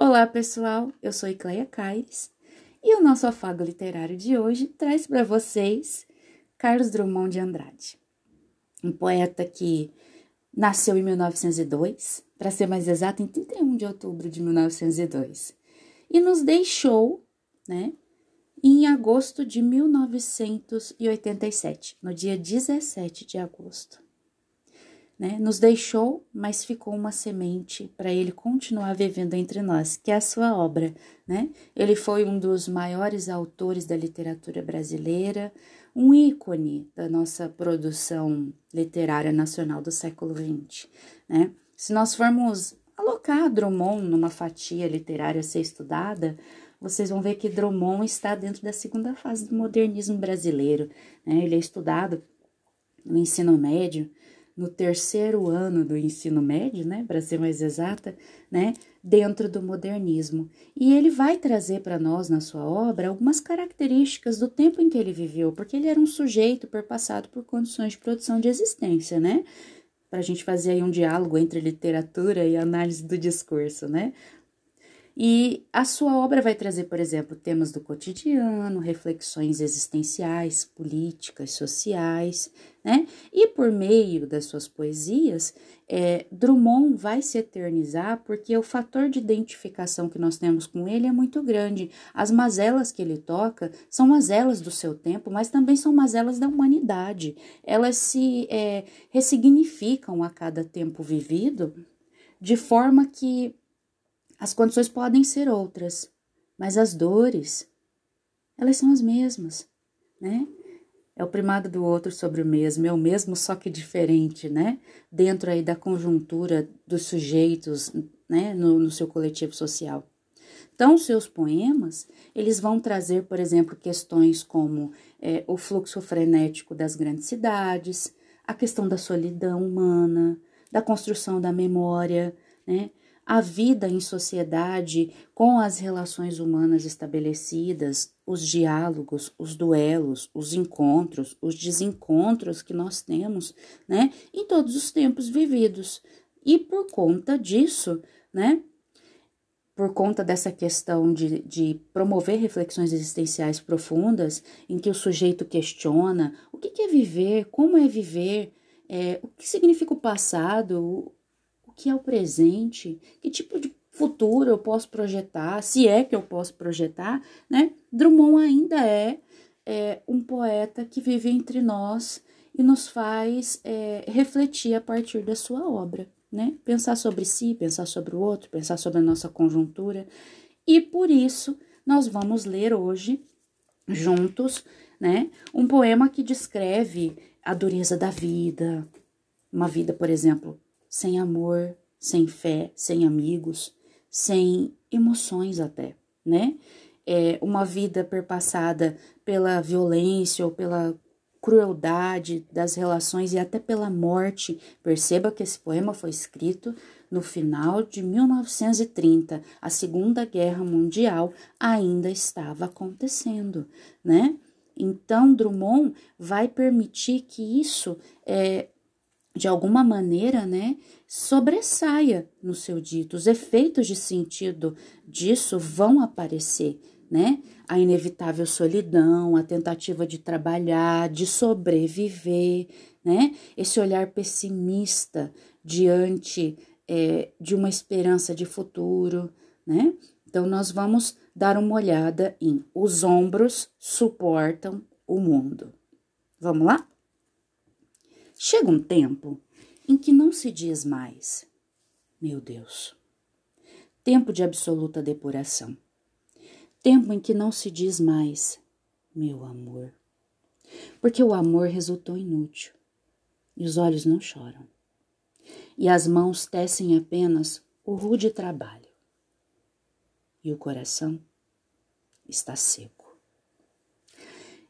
Olá, pessoal. Eu sou Icleia Caires e o nosso afago literário de hoje traz para vocês Carlos Drummond de Andrade, um poeta que nasceu em 1902, para ser mais exato, em 31 de outubro de 1902, e nos deixou, né, em agosto de 1987, no dia 17 de agosto né, nos deixou, mas ficou uma semente para ele continuar vivendo entre nós, que é a sua obra. Né? Ele foi um dos maiores autores da literatura brasileira, um ícone da nossa produção literária nacional do século XX. Né? Se nós formos alocar Drummond numa fatia literária a ser estudada, vocês vão ver que Drummond está dentro da segunda fase do modernismo brasileiro. Né? Ele é estudado no ensino médio no terceiro ano do ensino médio, né, para ser mais exata, né, dentro do modernismo. E ele vai trazer para nós na sua obra algumas características do tempo em que ele viveu, porque ele era um sujeito perpassado por condições de produção de existência, né? Para a gente fazer aí um diálogo entre literatura e análise do discurso, né? E a sua obra vai trazer, por exemplo, temas do cotidiano, reflexões existenciais, políticas, sociais, né? E por meio das suas poesias, é, Drummond vai se eternizar porque o fator de identificação que nós temos com ele é muito grande. As mazelas que ele toca são mazelas do seu tempo, mas também são mazelas da humanidade. Elas se é, ressignificam a cada tempo vivido, de forma que as condições podem ser outras, mas as dores, elas são as mesmas, né? É o primado do outro sobre o mesmo, é o mesmo só que diferente, né? Dentro aí da conjuntura dos sujeitos, né? No, no seu coletivo social. Então, seus poemas, eles vão trazer, por exemplo, questões como é, o fluxo frenético das grandes cidades, a questão da solidão humana, da construção da memória, né? A vida em sociedade com as relações humanas estabelecidas, os diálogos, os duelos, os encontros, os desencontros que nós temos, né, em todos os tempos vividos. E por conta disso, né, por conta dessa questão de, de promover reflexões existenciais profundas, em que o sujeito questiona o que é viver, como é viver, é, o que significa o passado, que é o presente, que tipo de futuro eu posso projetar, se é que eu posso projetar, né? Drummond ainda é, é um poeta que vive entre nós e nos faz é, refletir a partir da sua obra, né? Pensar sobre si, pensar sobre o outro, pensar sobre a nossa conjuntura. E por isso nós vamos ler hoje, juntos, né? Um poema que descreve a dureza da vida, uma vida, por exemplo, sem amor, sem fé, sem amigos, sem emoções até, né? É uma vida perpassada pela violência ou pela crueldade das relações e até pela morte. Perceba que esse poema foi escrito no final de 1930. A Segunda Guerra Mundial ainda estava acontecendo, né? Então, Drummond vai permitir que isso é, de alguma maneira, né, sobressaia no seu dito. Os efeitos de sentido disso vão aparecer, né? A inevitável solidão, a tentativa de trabalhar, de sobreviver, né? Esse olhar pessimista diante é, de uma esperança de futuro, né? Então, nós vamos dar uma olhada em Os Ombros Suportam o Mundo. Vamos lá? Chega um tempo em que não se diz mais, meu Deus. Tempo de absoluta depuração. Tempo em que não se diz mais, meu amor. Porque o amor resultou inútil e os olhos não choram. E as mãos tecem apenas o rude trabalho. E o coração está seco.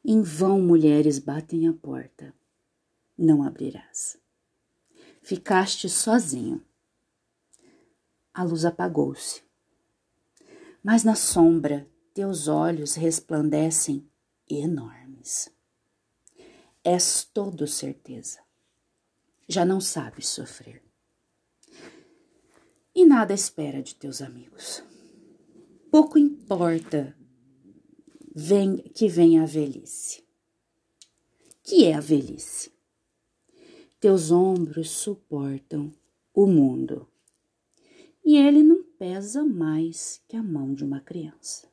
Em vão mulheres batem a porta não abrirás. Ficaste sozinho. A luz apagou-se. Mas na sombra teus olhos resplandecem enormes. És todo certeza. Já não sabes sofrer. E nada espera de teus amigos. Pouco importa vem, que venha a velhice. Que é a velhice? Teus ombros suportam o mundo e ele não pesa mais que a mão de uma criança.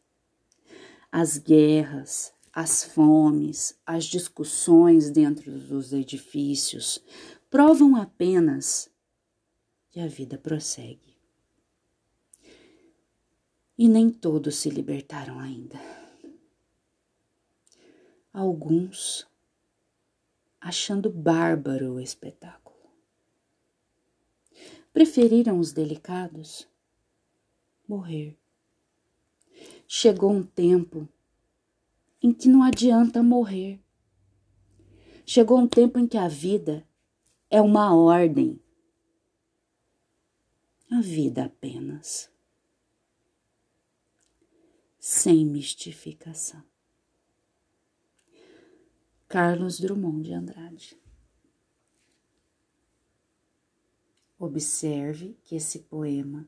As guerras, as fomes, as discussões dentro dos edifícios provam apenas que a vida prossegue e nem todos se libertaram ainda. Alguns achando bárbaro o espetáculo. Preferiram os delicados morrer. Chegou um tempo em que não adianta morrer. Chegou um tempo em que a vida é uma ordem. A vida apenas sem mistificação. Carlos Drummond de Andrade. Observe que esse poema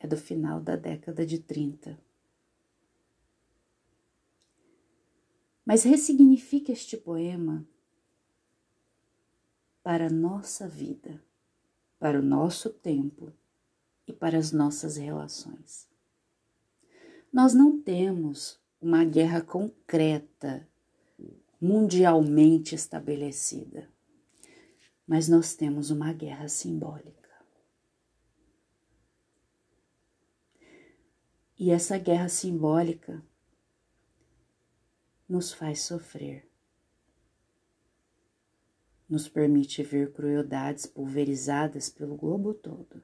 é do final da década de 30. Mas ressignifique este poema para a nossa vida, para o nosso tempo e para as nossas relações. Nós não temos uma guerra concreta, mundialmente estabelecida, mas nós temos uma guerra simbólica. E essa guerra simbólica nos faz sofrer, nos permite ver crueldades pulverizadas pelo globo todo.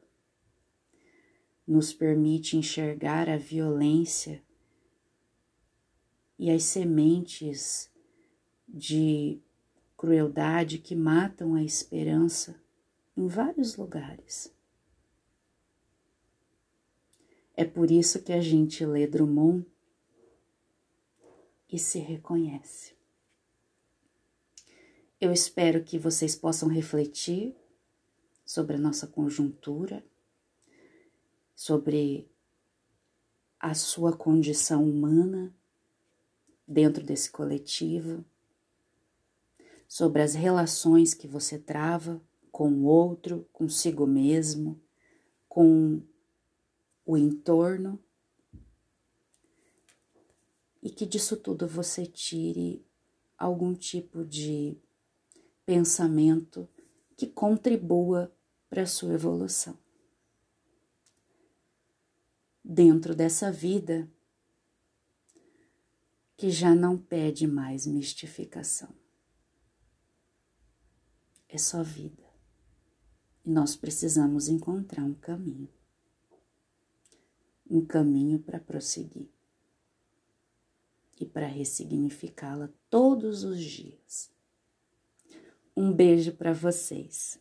Nos permite enxergar a violência e as sementes de crueldade que matam a esperança em vários lugares. É por isso que a gente lê Drummond e se reconhece. Eu espero que vocês possam refletir sobre a nossa conjuntura sobre a sua condição humana dentro desse coletivo, sobre as relações que você trava com o outro, consigo mesmo, com o entorno, e que disso tudo você tire algum tipo de pensamento que contribua para a sua evolução dentro dessa vida que já não pede mais mistificação. É só vida. E nós precisamos encontrar um caminho. Um caminho para prosseguir e para ressignificá-la todos os dias. Um beijo para vocês.